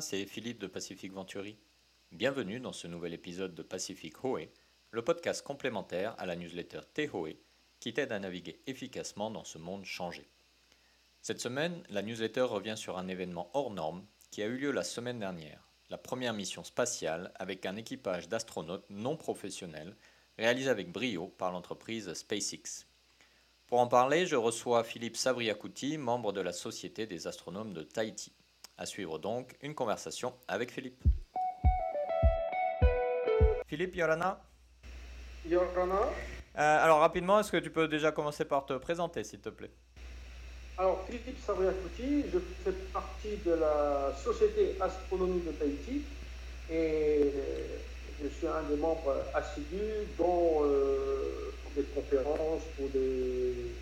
C'est Philippe de Pacific Venturi. Bienvenue dans ce nouvel épisode de Pacific Hoé, le podcast complémentaire à la newsletter Tehoe qui t'aide à naviguer efficacement dans ce monde changé. Cette semaine, la newsletter revient sur un événement hors norme qui a eu lieu la semaine dernière, la première mission spatiale avec un équipage d'astronautes non professionnels réalisé avec brio par l'entreprise SpaceX. Pour en parler, je reçois Philippe Savriakouti, membre de la Société des astronomes de Tahiti. À suivre donc une conversation avec Philippe. Philippe Yorana Yorana. Euh, alors rapidement, est-ce que tu peux déjà commencer par te présenter, s'il te plaît? Alors, Philippe Savriakouti, je fais partie de la Société Astronomie de Tahiti et je suis un des membres assidus, dont euh, pour des conférences, pour des,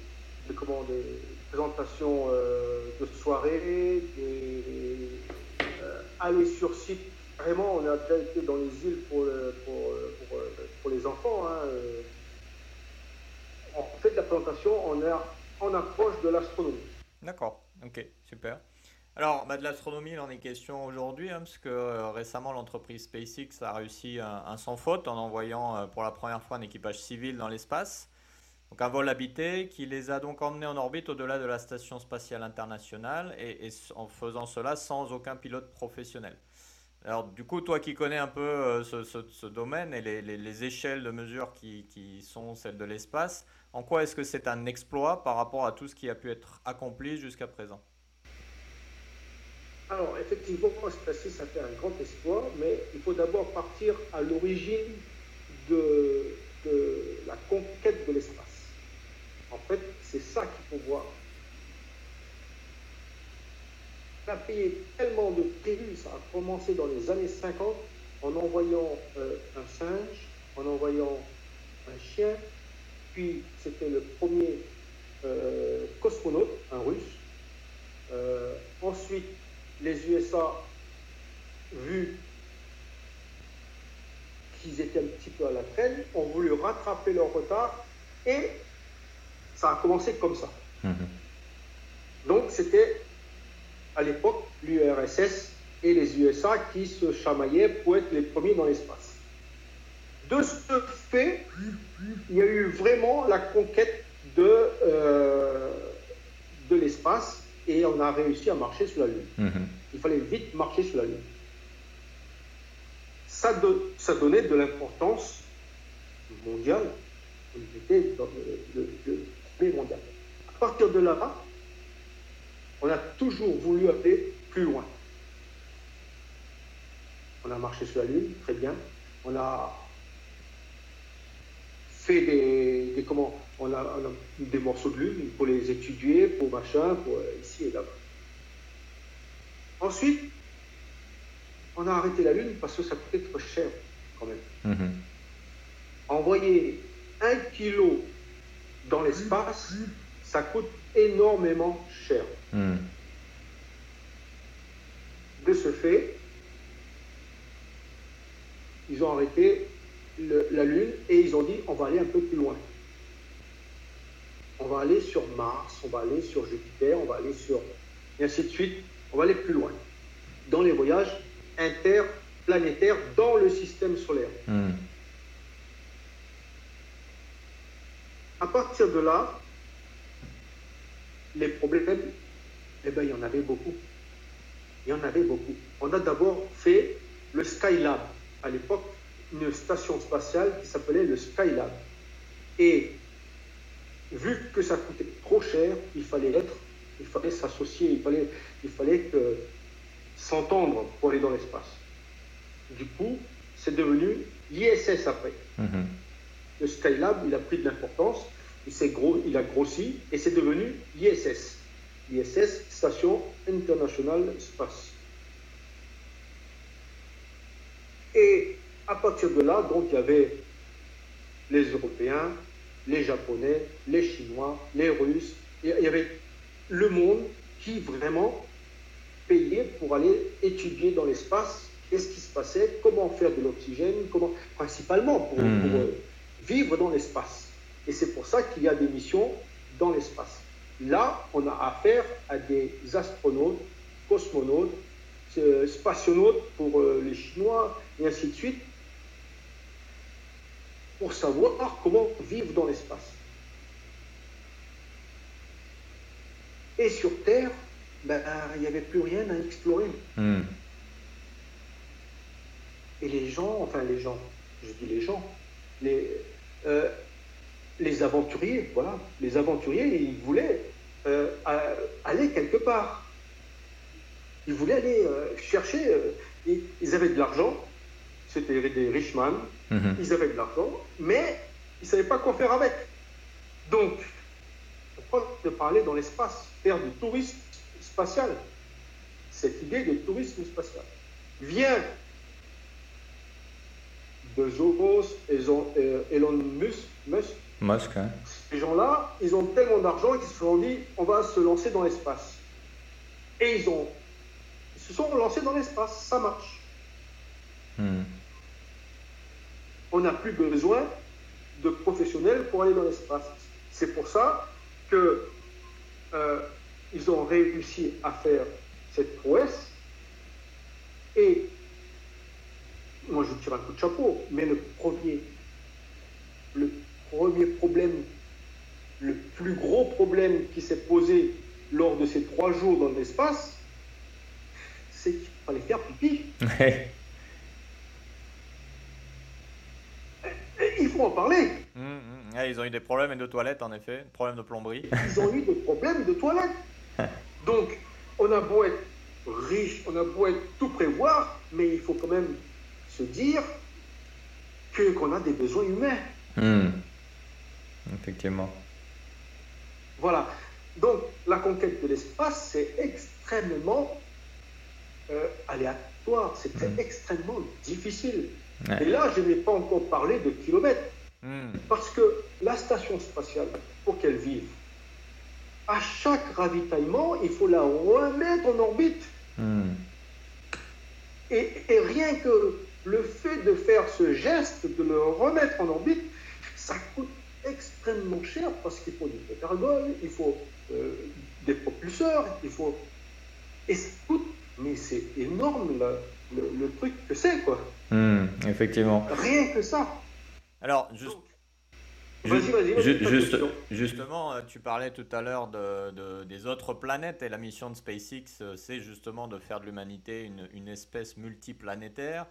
des, comment, des présentations euh, de soirée, des, euh, aller sur site. Vraiment, on a déjà été dans les îles pour, pour, pour, pour les enfants. Hein. On fait de la présentation, on est en approche de l'astronomie. D'accord, ok, super. Alors, bah, de l'astronomie, il en est question aujourd'hui, hein, parce que euh, récemment, l'entreprise SpaceX a réussi un, sans faute en envoyant euh, pour la première fois un équipage civil dans l'espace. Donc un vol habité qui les a donc emmenés en orbite au-delà de la station spatiale internationale et, en faisant cela sans aucun pilote professionnel. Alors du coup, toi qui connais un peu euh, ce, domaine et les, les, les, échelles de mesure qui, sont celles de l'espace, en quoi est-ce que c'est un exploit par rapport à tout ce qui a pu être accompli jusqu'à présent? Alors, effectivement, SpaceX ça fait un grand exploit, mais il faut d'abord partir à l'origine de, la conquête de l'espace. En fait, c'est ça qu'il faut voir. On a payé tellement de prévus, ça a commencé dans les années 50 en envoyant euh, un singe, en envoyant un chien, puis c'était le premier euh, cosmonaute, un russe. Euh, ensuite, les USA, vu qu'ils étaient un petit peu à la traîne, ont voulu rattraper leur retard et ça a commencé comme ça. Mmh. Donc c'était à l'époque l'URSS et les USA qui se chamaillaient pour être les premiers dans l'espace. De ce fait, il y a eu vraiment la conquête de, euh, de l'espace et on a réussi à marcher sur la Lune. Mmh. Il fallait vite marcher sur la Lune. Ça, ça donnait de l'importance mondiale. On était dans le, le mondial. À partir de là, on a toujours voulu aller plus loin. On a marché sur la Lune, très bien. On a fait des, des comment on a, on a, des morceaux de lune pour les étudier, pour machin, pour ici et là-bas. Ensuite, on a arrêté la lune parce que ça coûtait trop cher quand même. Mmh. Envoyer un kilo dans l'espace, ça coûte énormément cher. Mmh. De ce fait, ils ont arrêté le, la Lune et ils ont dit on va aller un peu plus loin. On va aller sur Mars, on va aller sur Jupiter, on va aller sur... et ainsi de suite. On va aller plus loin. Dans les voyages interplanétaires dans le système solaire. Mmh. À partir de là, les problèmes, eh ben, il y en avait beaucoup. Il y en avait beaucoup. On a d'abord fait le Skylab. À l'époque, une station spatiale qui s'appelait le Skylab. Et vu que ça coûtait trop cher, il fallait être, il fallait s'associer, il fallait, il fallait que, s'entendre pour aller dans l'espace. Du coup, c'est devenu l'ISS après. Mm -hmm. Le Skylab, il a pris de l'importance, il, gros, il a grossi et c'est devenu l'ISS. L'ISS, Station Internationale Space. Et à partir de là, donc, il y avait les Européens, les Japonais, les Chinois, les Russes. Il y avait le monde qui vraiment payait pour aller étudier dans l'espace qu'est-ce qui se passait, comment faire de l'oxygène, comment, principalement pour, mmh. pour euh, vivre dans l'espace. Et c'est pour ça qu'il y a des missions dans l'espace. Là, on a affaire à des astronautes, cosmonautes, spationautes pour les Chinois, et ainsi de suite, pour savoir comment vivre dans l'espace. Et sur Terre, ben, il n'y avait plus rien à explorer. Hmm. Et les gens, enfin les gens, je dis les gens, les, euh, les aventuriers, voilà, les aventuriers, ils voulaient euh, aller quelque part. Ils voulaient aller euh, chercher, ils, avaient de l'argent, c'était des richman, mhm. ils avaient de l'argent, mais ils ne savaient pas quoi faire avec. Donc, pourquoi ne parler dans l'espace, faire du tourisme spatial Cette idée de tourisme spatial vient Bezos, euh, Elon Musk, Musk, hein. ces gens-là, ils ont tellement d'argent qu'ils se sont dit on va se lancer dans l'espace. Et ils, ont, ils se sont lancés dans l'espace, ça marche. Hmm. On n'a plus besoin de professionnels pour aller dans l'espace. C'est pour ça que euh, ils ont réussi à faire cette prouesse et un coup de chapeau, mais le premier, le premier problème, le plus gros problème qui s'est posé lors de ces trois jours dans l'espace, c'est qu'il fallait faire pipi. Il faut en parler. Mmh, mmh. ils ont eu des problèmes de toilettes, en effet, problèmes de plomberie. Ils ont eu des problèmes de toilettes. Donc, on a beau être riche, on a beau être tout prévoir, mais il faut quand même se dire que qu'on a des besoins humains. Hmm. Effectivement. Voilà. Donc la conquête de l'espace, c'est extrêmement euh, aléatoire, c'est hmm. extrêmement difficile. Et là, je n'ai pas encore parlé de kilomètres. Hmm. Parce que la station spatiale, pour qu'elle vive, à chaque ravitaillement, il faut la remettre en orbite. Et, et, rien que le fait de faire ce geste, de le remettre en orbite, ça coûte extrêmement cher parce qu'il faut du pétargol, il faut euh, des propulseurs, il faut. Et ça coûte, mais c'est énorme le, truc que c'est, quoi. Hmm, effectivement. Rien que ça. Alors, juste. Vas-y, vas-y. justement, euh, tu parlais tout à l'heure de, des autres planètes et la mission de SpaceX, euh, c'est justement de faire de l'humanité une, une, espèce multiplanétaire.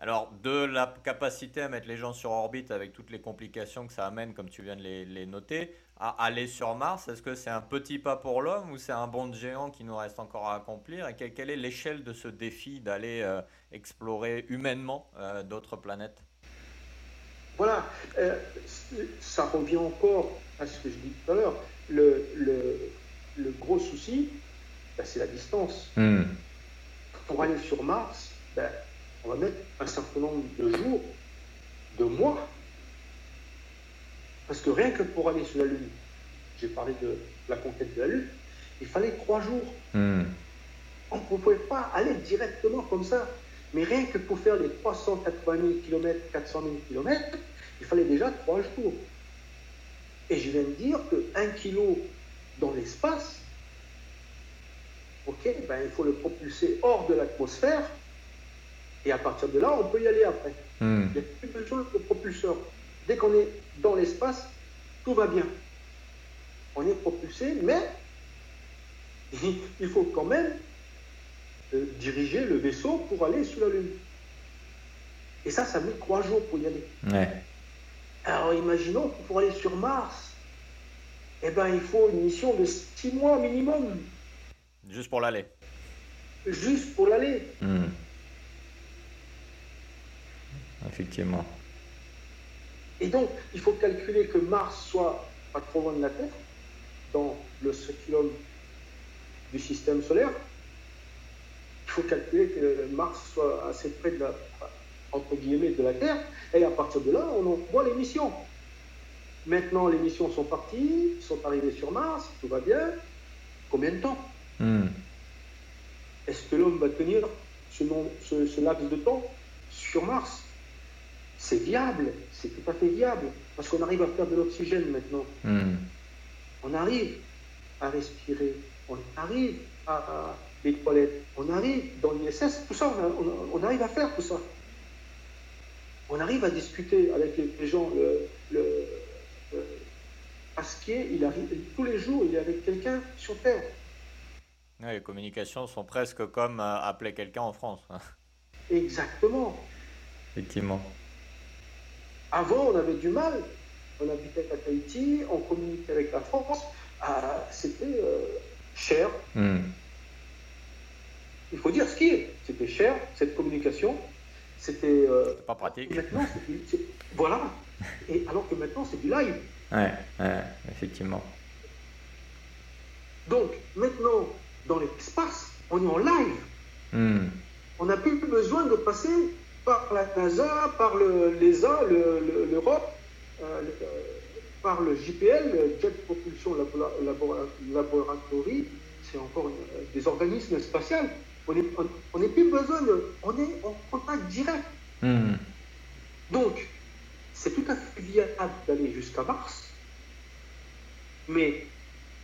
Alors, de la capacité à mettre les gens sur orbite avec toutes les complications que ça amène, comme tu viens de les, noter, à aller sur Mars, est-ce que c'est un petit pas pour l'homme ou c'est un bond de géant qui nous reste encore à accomplir Et quelle, est l'échelle de ce défi d'aller euh, explorer humainement euh, d'autres planètes? Voilà, euh, ça revient encore à ce que je dis tout à l'heure. Le, le, gros souci, ben, c'est la distance. Hmm. Pour aller sur Mars, ben, on va mettre un certain nombre de jours, de mois. Parce que rien que pour aller sur la Lune, j'ai parlé de la conquête de la Lune, il fallait trois jours. Hmm. On ne pouvait pas aller directement comme ça. Mais rien que pour faire les 380 000 km, 400 000 km, il fallait déjà trois jours. Et je viens de dire qu'un kilo dans l'espace, ok, ben il faut le propulser hors de l'atmosphère et à partir de là, on peut y aller après. Hmm. Il n'y a plus besoin de propulseur. Dès qu'on est dans l'espace, tout va bien. On est propulsé, mais il faut quand même euh, diriger le vaisseau pour aller sur la Lune. Et ça, ça met trois jours pour y aller. Alors imaginons que pour aller sur Mars, eh ben, il faut une mission de six mois minimum. Juste pour l'aller. Juste pour l'aller. Hmm effectivement. Et donc, il faut calculer que Mars soit pas trop loin de la Terre, dans le spectrum du système solaire. Il faut calculer que Mars soit assez près de la, entre guillemets, de la Terre, et à partir de là, on envoie les missions. Maintenant, les missions sont parties, sont arrivées sur Mars, tout va bien. Combien de temps? Hmm. Est-ce que l'homme va tenir ce, ce, ce laps de temps sur Mars? C'est viable, c'est tout à fait viable, parce qu'on arrive à faire de l'oxygène maintenant. Hmm. On arrive à respirer, on arrive à, les toilettes. On arrive dans l'ISS, tout ça, on, arrive à faire tout ça. On arrive à discuter avec les, gens. Le, le, Asquier, il arrive, tous les jours, il est avec quelqu'un sur Terre. les communications sont presque comme euh, appeler quelqu'un en France. Exactement. Effectivement. Avant, on avait du mal. On habitait à Tahiti, on communiquait avec la France. Ah, c'était euh, cher. Hmm. Il faut dire ce qui est. C'était cher, cette communication. C'était. Euh, pas pratique. Maintenant, voilà. Et alors que maintenant, c'est du live. Ouais, effectivement. Donc, maintenant, dans l'espace, on est en live. Hmm. On n'a plus besoin de passer par la NASA, par l'ESA, l'Europe, le, euh, par le JPL, le Jet Propulsion Laboratory, c'est encore des organismes spatiaux. On n'est plus besoin de. On est en contact direct. Hmm. Donc, c'est tout à fait viable d'aller jusqu'à Mars, mais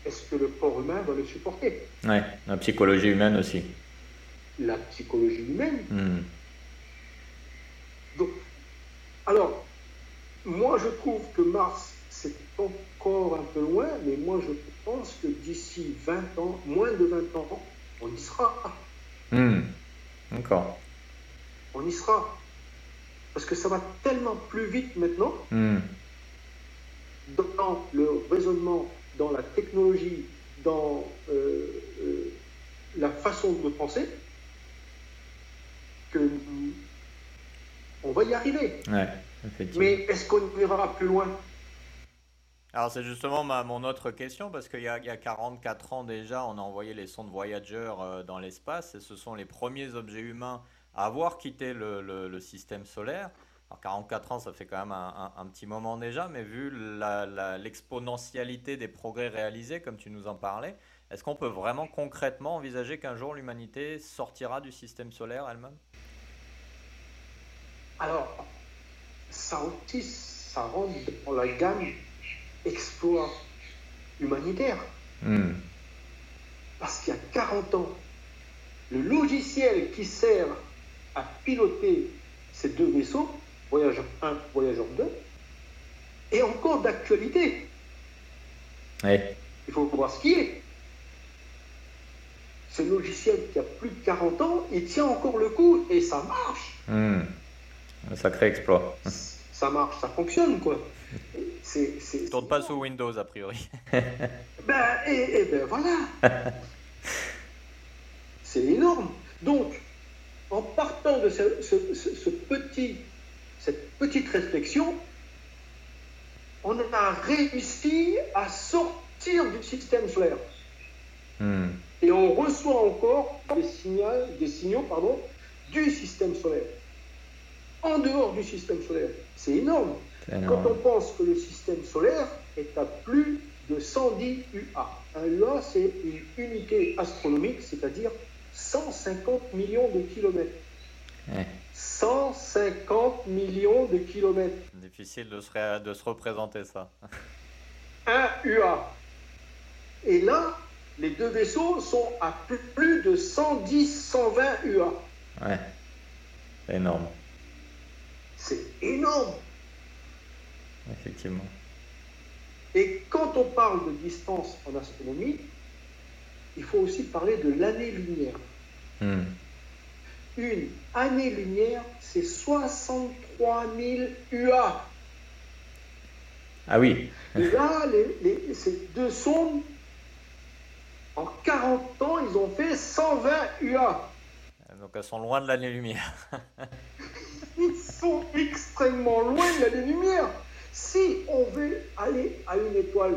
est-ce que le corps humain va le supporter? Oui, la psychologie humaine aussi. La psychologie humaine? Hmm. Donc, alors, moi je trouve que Mars, c'est encore un peu loin, mais moi je pense que d'ici 20 ans, moins de 20 ans, on y sera. Hmm. D'accord. On y sera. Parce que ça va tellement plus vite maintenant, hmm. dans le raisonnement, dans la technologie, dans euh, euh, la façon de penser, que on va y arriver. Ouais, Mais est-ce qu'on ira plus loin? Alors c'est justement ma, mon autre question, parce qu'il y, a, 44 ans déjà, on a envoyé les sondes Voyager euh, dans l'espace, et ce sont les premiers objets humains à avoir quitté le, système solaire. Alors 44 ans, ça fait quand même un, petit moment déjà, mais vu l'exponentialité des progrès réalisés, comme tu nous en parlais, est-ce qu'on peut vraiment concrètement envisager qu'un jour l'humanité sortira du système solaire elle-même? Alors, ça aussi, ça rentre dans la gamme exploit humanitaire. Hmm. Parce qu'il y a 40 ans, le logiciel qui sert à piloter ces deux vaisseaux, Voyageur 1, Voyageur 2, est encore d'actualité. Il faut voir ce qui est. Ce logiciel qui a plus de 40 ans, il tient encore le coup et ça marche. Hmm. Un sacré exploit. Ça marche, ça fonctionne, quoi. C'est, c'est, tourne pas sous Windows, a priori. ben, et, ben voilà. c'est énorme. Donc, en partant de ce, petit, cette petite réflexion, on a réussi à sortir du système solaire. Hmm. Et on reçoit encore des signaux, des signaux pardon, du système solaire. En dehors du système solaire. C'est énorme. Quand on pense que le système solaire est à plus de 110 UA. Un UA, c'est une unité astronomique, c'est-à-dire 150 millions de kilomètres. 150 millions de kilomètres. Difficile de se, de se représenter ça. Un UA. Et là, les deux vaisseaux sont à plus de 110, 120 UA. Ouais. C'est énorme. C'est énorme. Effectivement. Et quand on parle de distance en astronomie, il faut aussi parler de l'année-lumière. Hmm. Une année-lumière, c'est 63 000 UA. Ah oui. là, les, ces deux sondes, en 40 ans, ils ont fait 120 UA. Donc elles sont loin de l'année-lumière. sont extrêmement loin de l'année-lumière. Si on veut aller à une étoile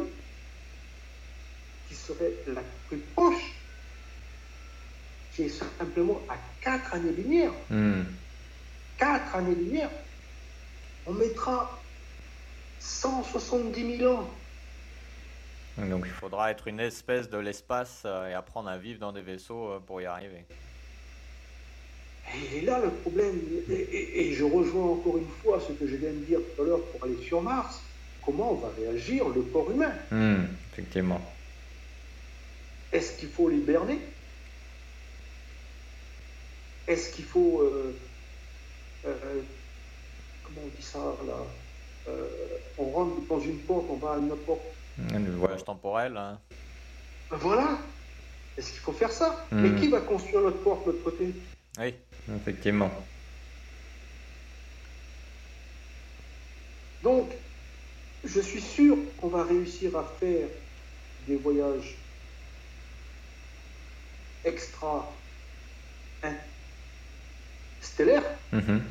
qui serait la plus proche, qui est simplement à 4 années-lumière, hmm. 4 années-lumière, on mettra 170 000 ans. Donc il faudra être une espèce de l'espace euh, et apprendre à vivre dans des vaisseaux euh, pour y arriver. Et là, le problème, et, je rejoins encore une fois ce que je viens de dire tout à l'heure pour aller sur Mars, comment va réagir le corps humain? Hmm, Effectivement. Est-ce qu'il faut l'hiberner? Est-ce qu'il faut. Euh, euh, comment on dit ça là On rentre dans une porte, on va à une porte. Un voyage temporel. Hein. Voilà Est-ce qu'il faut faire ça? Mais hmm. qui va construire notre porte de l'autre côté? Oui, effectivement. Donc, je suis sûr qu'on va réussir à faire des voyages extra stellaires, mhm.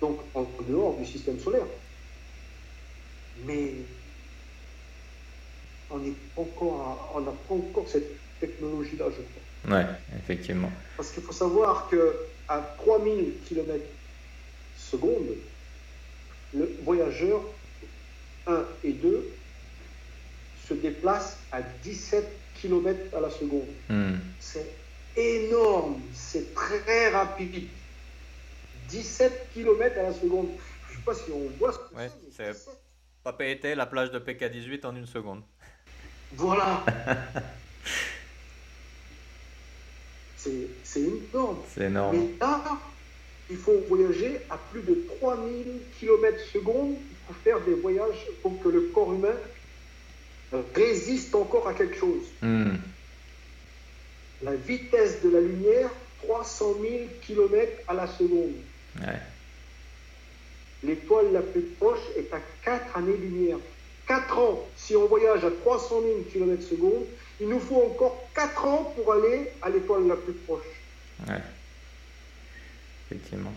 donc en dehors du système solaire. Mais on n'a encore, on pas encore cette technologie-là, je crois. Oui, effectivement. Parce qu'il faut savoir que à 3000 km secondes, le voyageur 1 et 2 se déplacent à 17 km à la seconde. Hmm. C'est énorme, c'est très rapide. 17 km à la seconde. Je ne sais pas si on voit ce que c'est. Papa était la plage de PK18 en une seconde. Voilà. c'est énorme. C'est énorme. Mais là, il faut voyager à plus de 3000 km secondes pour faire des voyages pour que le corps humain résiste encore à quelque chose. Hmm. La vitesse de la lumière, 300 000 km à la seconde. L'étoile la plus proche est à 4 années-lumière. 4 ans, si on voyage à 300 000 km secondes, il nous faut encore 4 ans pour aller à l'étoile la plus proche. Ouais. Effectivement.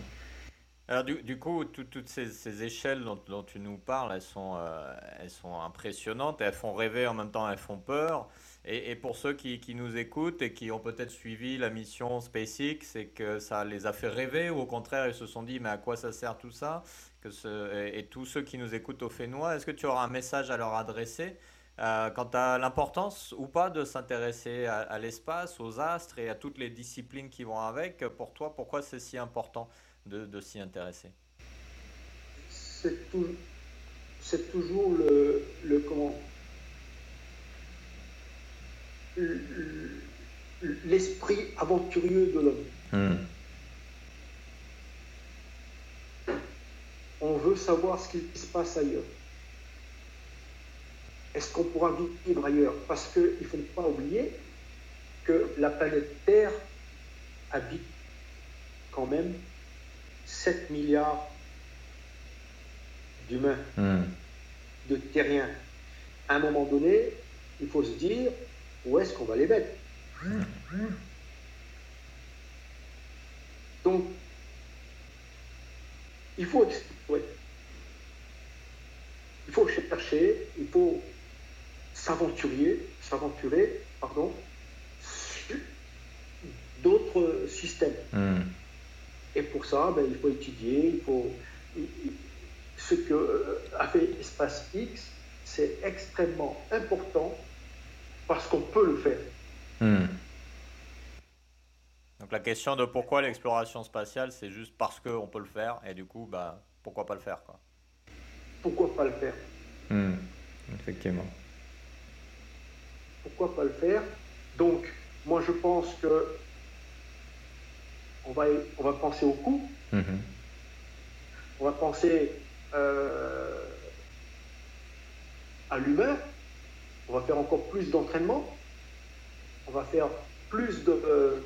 Alors du, coup, toutes ces, échelles dont, tu nous parles, elles sont, euh, elles sont impressionnantes, elles font rêver en même temps, elles font peur. Et, pour ceux qui, nous écoutent et qui ont peut-être suivi la mission SpaceX, c'est que ça les a fait rêver ou au contraire ils se sont dit mais à quoi ça sert tout ça? Que ce, et, tous ceux qui nous écoutent au Fénois, est-ce que tu auras un message à leur adresser? Euh, quant à l'importance ou pas de s'intéresser à, à l'espace, aux astres et à toutes les disciplines qui vont avec Pour toi, pourquoi c'est si important de, s'y intéresser? C'est toujours, c'est toujours le, le comment? L'esprit aventurieux de l'homme. Hmm. On veut savoir ce qui se passe ailleurs. Est-ce qu'on pourra vivre ailleurs Parce qu'il ne faut pas oublier que la planète Terre habite quand même 7 milliards d'humains, hmm. de terriens. À un moment donné, il faut se dire où est-ce qu'on va les mettre. Donc, il faut Il faut chercher, il faut s'aventurer, s'aventurer, pardon, sur d'autres systèmes. Hmm. Et pour ça, ben, il faut étudier, il faut. Ce que euh, a fait SpaceX, c'est extrêmement important parce qu'on peut le faire. Hmm. Donc la question de pourquoi l'exploration spatiale, c'est juste parce qu'on peut le faire, et du coup, bah, pourquoi pas le faire quoi. Pourquoi pas le faire? Hmm. Effectivement. Pourquoi pas le faire Donc, moi je pense que on va, on va penser au coût, mhm. on va penser euh, à l'humain, on va faire encore plus d'entraînement, on va faire plus de,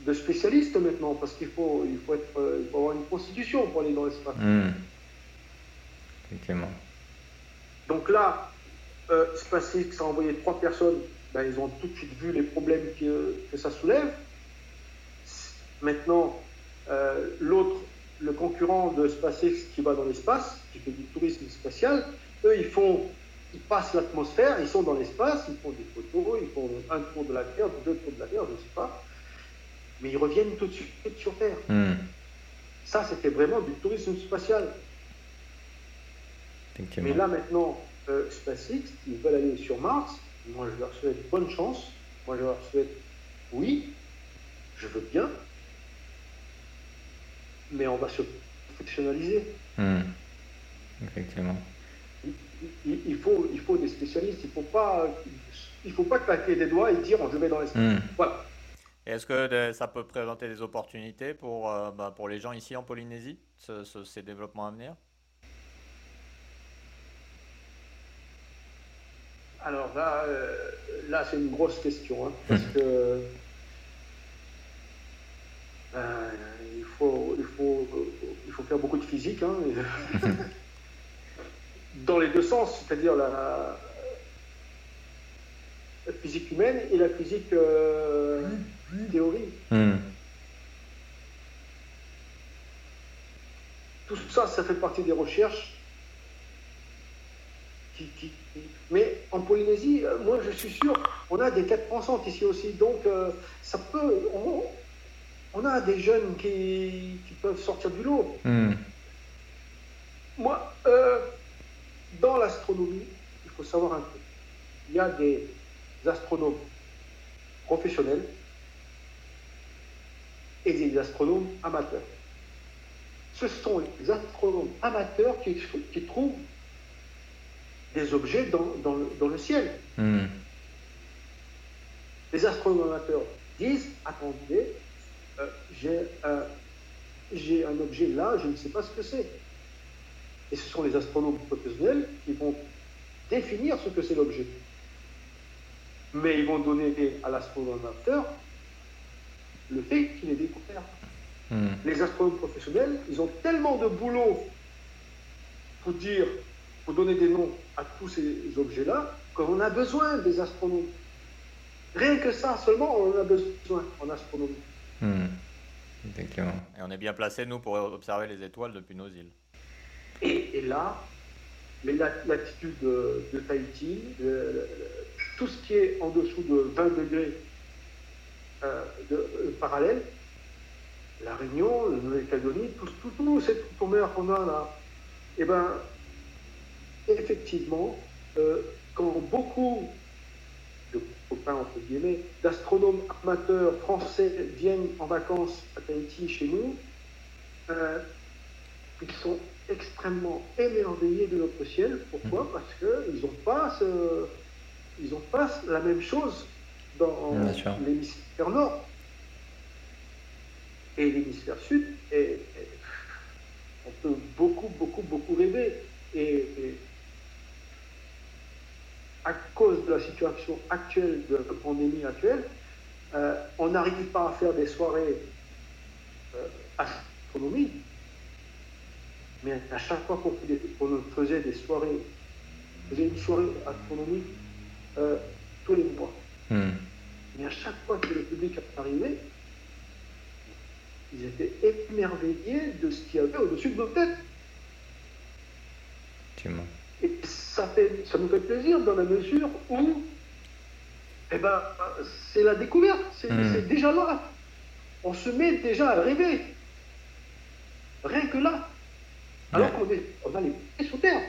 de spécialistes maintenant, parce qu'il faut, il faut, être, il faut avoir une constitution pour aller dans l'espace. Effectivement. Donc là, euh, SpaceX a envoyé trois personnes ben, ils ont tout de suite vu les problèmes que, que ça soulève. Maintenant, euh, l'autre, le concurrent de SpaceX qui va dans l'espace, qui fait du tourisme spatial, eux, ils font, ils passent l'atmosphère, ils sont dans l'espace, ils font des photos, ils font un tour de la Terre, deux tours de la Terre, je ne sais pas, mais ils reviennent tout de suite sur Terre. Hmm. Ça, c'était vraiment du tourisme spatial. Mais là, maintenant, euh, SpaceX, ils veulent aller sur Mars, moi, je leur souhaite bonne chance. Moi, je leur souhaite oui, je veux bien, mais on va se fonctionnaliser. Hmm. Effectivement. il, faut, il faut des spécialistes. Il ne faut, pas, il faut pas claquer des doigts et dire je vais dans l'espace. Hmm. Voilà. Est-ce que ça peut présenter des opportunités pour, euh, bah, pour les gens ici en Polynésie, ces développements à venir? Alors là, euh, là c'est une grosse question, hein, parce hmm. que euh, il, faut, il, faut, il faut faire beaucoup de physique, hein, dans les deux sens, c'est-à-dire la, physique humaine et la physique euh, théorique. Hmm. Tout ça, ça fait partie des recherches mais en Polynésie, euh, moi je suis sûr, on a des têtes pensantes ici aussi. Donc euh, ça peut. On, a des jeunes qui, peuvent sortir du lot. Hmm. Moi, euh, dans l'astronomie, il faut savoir un peu. Il y a des astronomes professionnels et des astronomes amateurs. Ce sont les astronomes amateurs qui, qui trouvent des objets dans, dans, le, ciel. Hmm. Les astronomes amateurs disent, attendez, euh, j'ai un objet là, je ne sais pas ce que c'est. Et ce sont les astronomes professionnels qui vont définir ce que c'est l'objet. Mais ils vont donner à l'astronome amateur le fait qu'il est découvert. Hmm. Les astronomes professionnels, ils ont tellement de boulot pour dire pour donner des noms à tous ces objets-là, qu'on a besoin des astronomes. Rien que ça seulement, on en a besoin en astronomie. Hmm. Et on est bien placé, nous, pour observer les étoiles depuis nos îles. Et, là, l'attitude de, de, Tahiti, tout ce qui est en dessous de 20 degrés euh, de, euh, parallèle, la Réunion, la Nouvelle-Calédonie, tout, tout, tout, cette qu'on a là, eh ben, effectivement, euh, quand beaucoup de copains, entre guillemets, d'astronomes amateurs français viennent en vacances à Tahiti chez nous, euh, ils sont extrêmement émerveillés de notre ciel. Pourquoi mmh. Parce qu'ils n'ont pas, ils ont pas la même chose dans l'hémisphère nord. Et l'hémisphère sud, et, on peut beaucoup, beaucoup, beaucoup rêver. et à cause de la situation actuelle, de la pandémie actuelle, euh, on n'arrive pas à faire des soirées euh, astronomiques, mais à chaque fois qu'on faisait des soirées, on faisait une soirée astronomique euh, tous les mois. Hmm. Mais à chaque fois que le public arrivait, ils étaient émerveillés de ce qu'il y avait au-dessus de nos têtes. Et ça, fait, ça nous fait plaisir dans la mesure où eh ben, c'est la découverte, c'est hmm. déjà là. On se met déjà à rêver. Rien que là. Alors qu'on on a les pieds sous terre.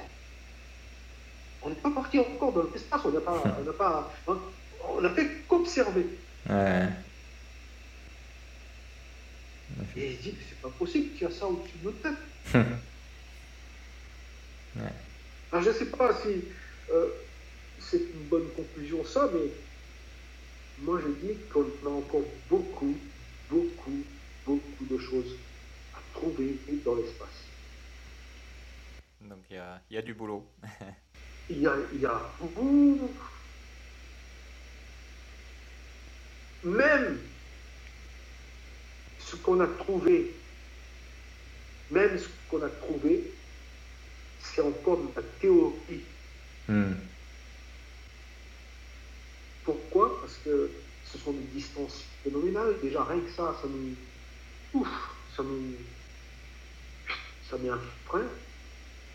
On n'est pas parti encore dans l'espace, on n'a pas, on pas, on n'a fait qu'observer. Ouais. Et il dit, c'est pas possible qu'il y a ça au-dessus de notre tête. Alors je ne sais pas si euh, c'est une bonne conclusion ça, mais moi je dis qu'on a encore beaucoup, beaucoup, beaucoup de choses à trouver dans l'espace. Donc il y a, du boulot. il, y a, il y a beaucoup. Même ce qu'on a trouvé, même ce qu'on a trouvé, c'est encore de la théorie. Hmm. Pourquoi? Parce que ce sont des distances phénoménales. Déjà, rien que ça, ça nous. Ouf, ça nous. Ça met un frein.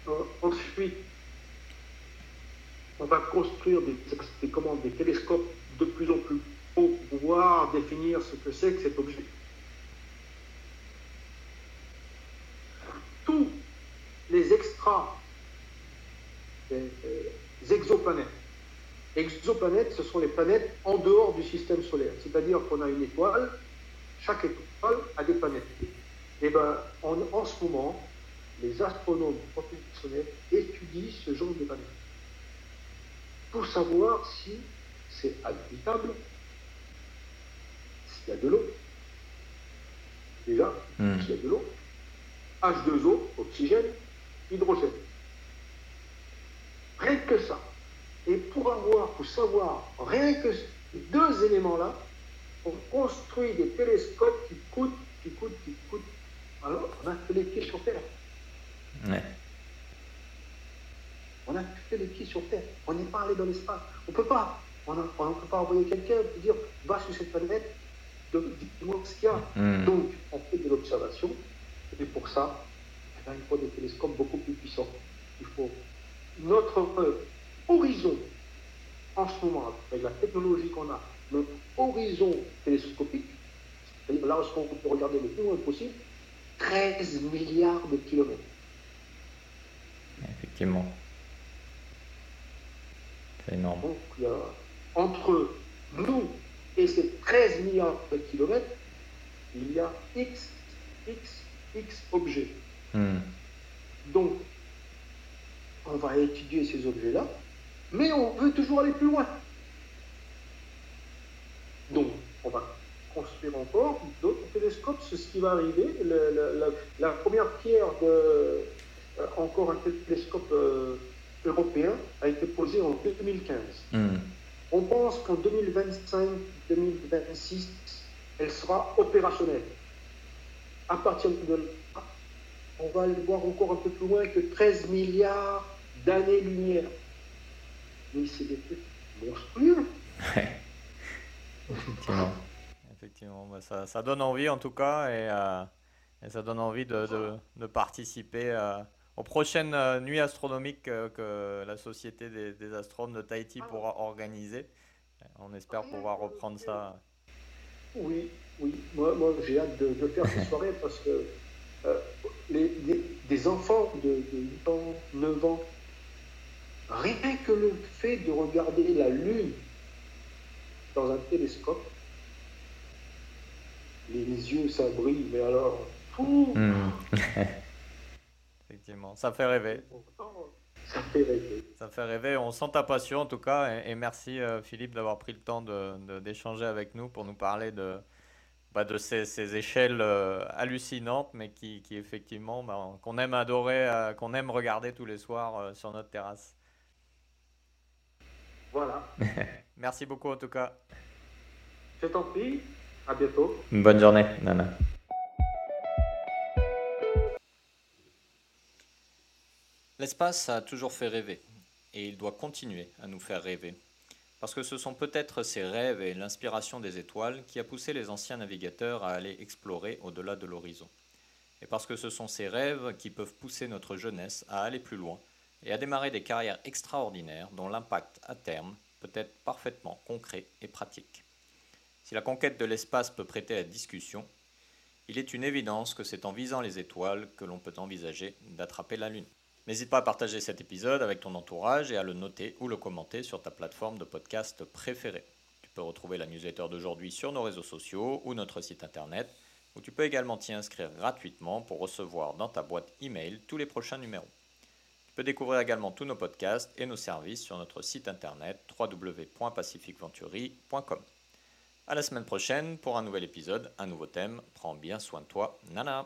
Euh, ensuite, on va construire des, des, des télescopes de plus en plus hauts pour pouvoir définir ce que c'est que cet objet. Tous les extras des exoplanètes. Exoplanètes, ce sont les planètes en dehors du système solaire. C'est-à-dire qu'on a une étoile, chaque étoile a des planètes. Et eh ben, en, ce moment, les astronomes professionnels étudient ce genre de planète pour savoir si c'est habitable, s'il y a de l'eau. Déjà, Hmm. s'il y a de l'eau, H2O, oxygène, hydrogène. Rien que ça. Et pour avoir, pour savoir rien que ces deux éléments-là, on construit des télescopes qui coûtent, qui coûtent, qui coûtent. Alors, on a que les pieds sur Terre. Ouais. On a que les pieds sur Terre. On n'est pas allé dans l'espace. On ne peut pas. On ne peut pas envoyer quelqu'un et dire va sur cette planète, dis-moi ce qu'il y a. Hmm. Donc, on fait de l'observation. Et pour ça, eh ben, il faut des télescopes beaucoup plus puissants. Il faut notre horizon, en ce moment, avec la technologie qu'on a, notre horizon télescopique, c'est-à-dire là où on peut regarder le plus loin possible, 13 milliards de kilomètres. Effectivement. C'est énorme. Donc, entre nous et ces 13 milliards de kilomètres, il y a X, X, X objets. Hmm. Donc, on va étudier ces objets-là, mais on veut toujours aller plus loin. Donc, on va construire encore d'autres télescopes. C'est ce qui va arriver. Le- le- la, la première pierre de euh, encore un télescope euh, européen a été posée en 2015. Hmm. On pense qu'en 2025-2026, elle sera opérationnelle. À partir de là, on va aller voir encore un peu plus loin que 13 milliards d'années-lumière. Mais c'est des trucs monstrueux. Effectivement. Effectivement. Bah, ça, ça donne envie en tout cas et, euh, et ça donne envie de, de- de participer euh, aux prochaines euh, nuits astronomiques euh, que la Société des, des astronomes de Tahiti pourra organiser. On espère pouvoir reprendre ça. Oui, oui. Moi, moi j'ai hâte de, de faire ces soirées parce que euh, les, des enfants de, de 8 ans, 9 ans, rien que le fait de regarder la Lune dans un télescope, les yeux, ça brille, mais alors, fou, Hmm. Effectivement, ça fait rêver. ça fait rêver. Ça fait rêver. On sent ta passion en tout cas. Et, et merci euh, Philippe d'avoir pris le temps de, de- d'échanger avec nous pour nous parler de, bah, de ces, ces échelles euh, hallucinantes, mais qui, qui effectivement, bah, qu'on aime adorer, euh, qu'on aime regarder tous les soirs euh, sur notre terrasse. Voilà. Merci beaucoup en tout cas. Je t'en prie. À bientôt. Une bonne journée, Nana. L'espace a toujours fait rêver, et il doit continuer à nous faire rêver. Parce que ce sont peut-être ces rêves et l'inspiration des étoiles qui a poussé les anciens navigateurs à aller explorer au-delà de l'horizon. Et parce que ce sont ces rêves qui peuvent pousser notre jeunesse à aller plus loin et à démarrer des carrières extraordinaires dont l'impact à terme peut être parfaitement concret et pratique. Si la conquête de l'espace peut prêter à discussion, il est une évidence que c'est en visant les étoiles que l'on peut envisager d'attraper la Lune. N'hésite pas à partager cet épisode avec ton entourage et à le noter ou le commenter sur ta plateforme de podcast préférée. Tu peux retrouver la newsletter d'aujourd'hui sur nos réseaux sociaux ou notre site internet, où tu peux également t'y inscrire gratuitement pour recevoir dans ta boîte email tous les prochains numéros. Tu peux découvrir également tous nos podcasts et nos services sur notre site internet www.pacificventuri.com. À la semaine prochaine pour un nouvel épisode, un nouveau thème. Prends bien soin de toi. Nana